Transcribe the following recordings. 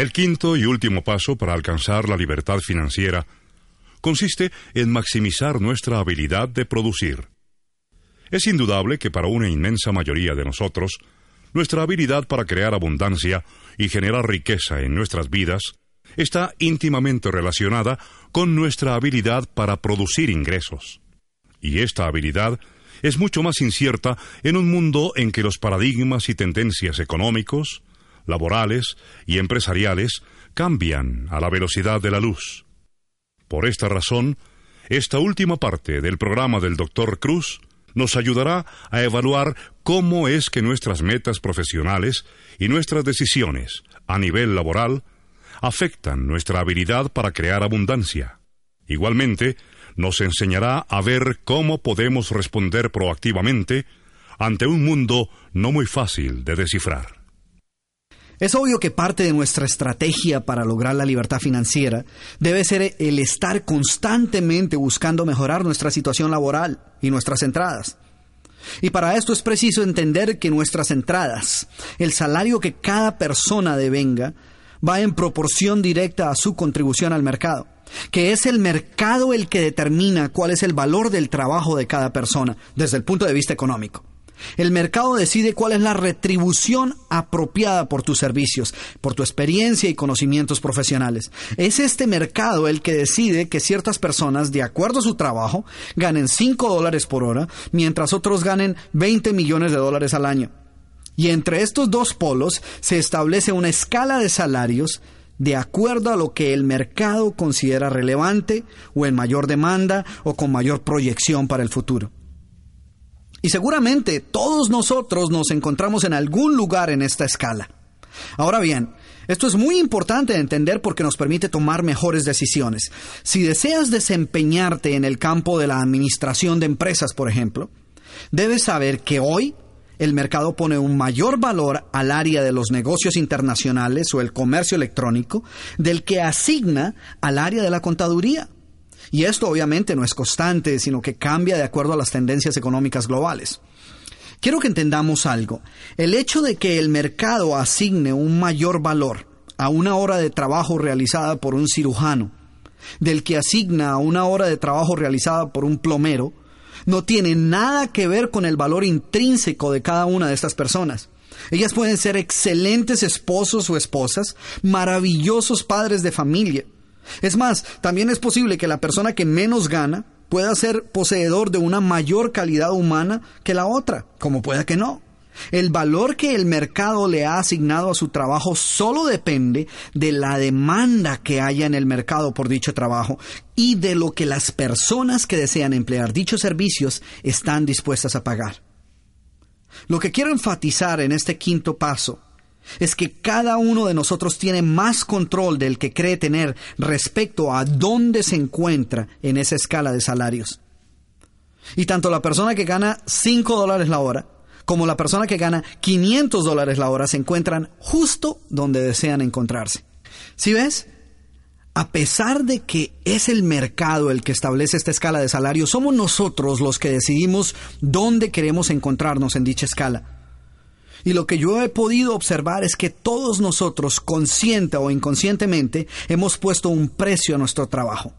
El quinto y último paso para alcanzar la libertad financiera consiste en maximizar nuestra habilidad de producir. Es indudable que para una inmensa mayoría de nosotros, nuestra habilidad para crear abundancia y generar riqueza en nuestras vidas está íntimamente relacionada con nuestra habilidad para producir ingresos. Y esta habilidad es mucho más incierta en un mundo en que los paradigmas y tendencias económicos, laborales y empresariales cambian a la velocidad de la luz. Por esta razón, esta última parte del programa del Dr. Cruz nos ayudará a evaluar cómo es que nuestras metas profesionales y nuestras decisiones a nivel laboral afectan nuestra habilidad para crear abundancia. Igualmente, nos enseñará a ver cómo podemos responder proactivamente ante un mundo no muy fácil de descifrar. Es obvio que parte de nuestra estrategia para lograr la libertad financiera debe ser el estar constantemente buscando mejorar nuestra situación laboral y nuestras entradas. Y para esto es preciso entender que nuestras entradas, el salario que cada persona devenga, va en proporción directa a su contribución al mercado, que es el mercado el que determina cuál es el valor del trabajo de cada persona desde el punto de vista económico. El mercado decide cuál es la retribución apropiada por tus servicios, por tu experiencia y conocimientos profesionales. Es este mercado el que decide que ciertas personas, de acuerdo a su trabajo, ganen 5 dólares por hora, mientras otros ganen 20 millones de dólares al año. Y entre estos dos polos se establece una escala de salarios de acuerdo a lo que el mercado considera relevante o en mayor demanda o con mayor proyección para el futuro. Y seguramente todos nosotros nos encontramos en algún lugar en esta escala. Ahora bien, esto es muy importante de entender porque nos permite tomar mejores decisiones. Si deseas desempeñarte en el campo de la administración de empresas, por ejemplo, debes saber que hoy el mercado pone un mayor valor al área de los negocios internacionales o el comercio electrónico del que asigna al área de la contaduría. Y esto obviamente no es constante, sino que cambia de acuerdo a las tendencias económicas globales. Quiero que entendamos algo. El hecho de que el mercado asigne un mayor valor a una hora de trabajo realizada por un cirujano, del que asigna a una hora de trabajo realizada por un plomero, no tiene nada que ver con el valor intrínseco de cada una de estas personas. Ellas pueden ser excelentes esposos o esposas, maravillosos padres de familia, es más, también es posible que la persona que menos gana pueda ser poseedor de una mayor calidad humana que la otra, como pueda que no. El valor que el mercado le ha asignado a su trabajo solo depende de la demanda que haya en el mercado por dicho trabajo y de lo que las personas que desean emplear dichos servicios están dispuestas a pagar. Lo que quiero enfatizar en este quinto paso es que cada uno de nosotros tiene más control del que cree tener respecto a dónde se encuentra en esa escala de salarios. Y tanto la persona que gana 5 dólares la hora como la persona que gana 500 dólares la hora se encuentran justo donde desean encontrarse. ¿Sí ves? A pesar de que es el mercado el que establece esta escala de salarios, somos nosotros los que decidimos dónde queremos encontrarnos en dicha escala. Y lo que yo he podido observar es que todos nosotros, consciente o inconscientemente, hemos puesto un precio a nuestro trabajo.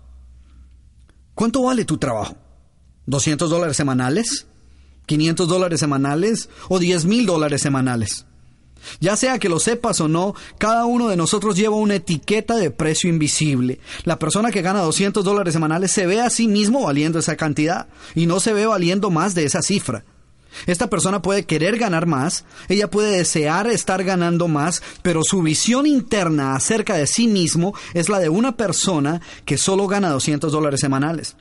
¿Cuánto vale tu trabajo? ¿200 dólares semanales? ¿500 dólares semanales? ¿O 10 mil dólares semanales? Ya sea que lo sepas o no, cada uno de nosotros lleva una etiqueta de precio invisible. La persona que gana 200 dólares semanales se ve a sí mismo valiendo esa cantidad y no se ve valiendo más de esa cifra. Esta persona puede querer ganar más, ella puede desear estar ganando más, pero su visión interna acerca de sí mismo es la de una persona que solo gana 200 dólares semanales.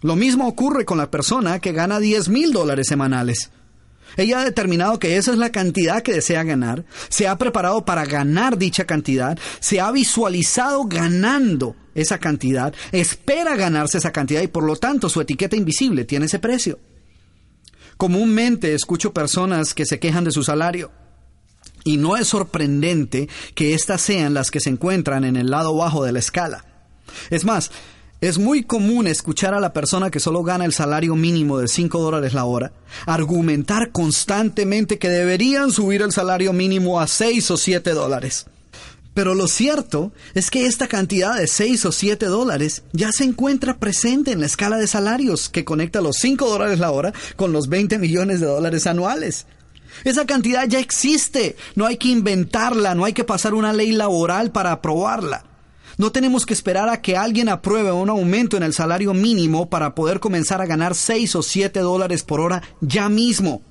Lo mismo ocurre con la persona que gana 10 mil dólares semanales. Ella ha determinado que esa es la cantidad que desea ganar, se ha preparado para ganar dicha cantidad, se ha visualizado ganando esa cantidad, espera ganarse esa cantidad y por lo tanto su etiqueta invisible tiene ese precio. Comúnmente escucho personas que se quejan de su salario. Y no es sorprendente que éstas sean las que se encuentran en el lado bajo de la escala. Es más, es muy común escuchar a la persona que solo gana el salario mínimo de 5 dólares la hora argumentar constantemente que deberían subir el salario mínimo a 6 o 7 dólares. Pero lo cierto es que esta cantidad de 6 o 7 dólares ya se encuentra presente en la escala de salarios que conecta los 5 dólares la hora con los 20 millones de dólares anuales. Esa cantidad ya existe, no hay que inventarla, no hay que pasar una ley laboral para aprobarla. No tenemos que esperar a que alguien apruebe un aumento en el salario mínimo para poder comenzar a ganar 6 o 7 dólares por hora ya mismo.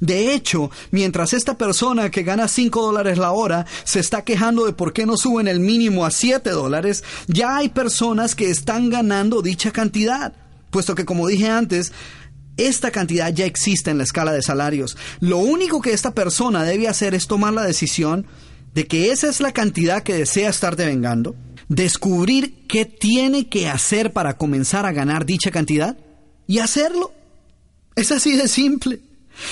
De hecho, mientras esta persona que gana 5 dólares la hora se está quejando de por qué no suben el mínimo a 7 dólares, ya hay personas que están ganando dicha cantidad, puesto que como dije antes, esta cantidad ya existe en la escala de salarios. Lo único que esta persona debe hacer es tomar la decisión de que esa es la cantidad que desea estar devengando, descubrir qué tiene que hacer para comenzar a ganar dicha cantidad y hacerlo. Es así de simple.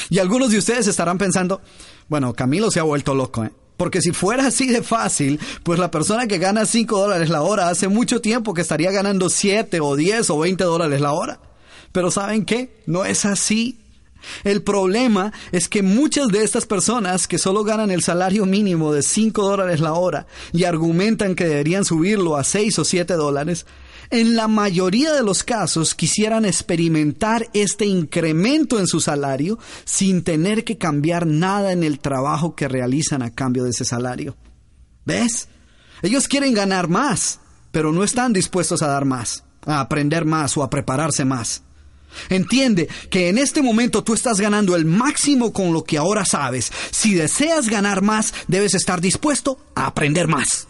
Y algunos de ustedes estarán pensando, bueno, Camilo se ha vuelto loco, ¿eh? Porque si fuera así de fácil, pues la persona que gana 5 dólares la hora hace mucho tiempo que estaría ganando 7 o 10 o 20 dólares la hora. Pero ¿saben qué? No es así. El problema es que muchas de estas personas que solo ganan el salario mínimo de 5 dólares la hora y argumentan que deberían subirlo a 6 o 7 dólares, en la mayoría de los casos quisieran experimentar este incremento en su salario sin tener que cambiar nada en el trabajo que realizan a cambio de ese salario. ¿Ves? Ellos quieren ganar más, pero no están dispuestos a dar más, a aprender más o a prepararse más. Entiende que en este momento tú estás ganando el máximo con lo que ahora sabes. Si deseas ganar más, debes estar dispuesto a aprender más.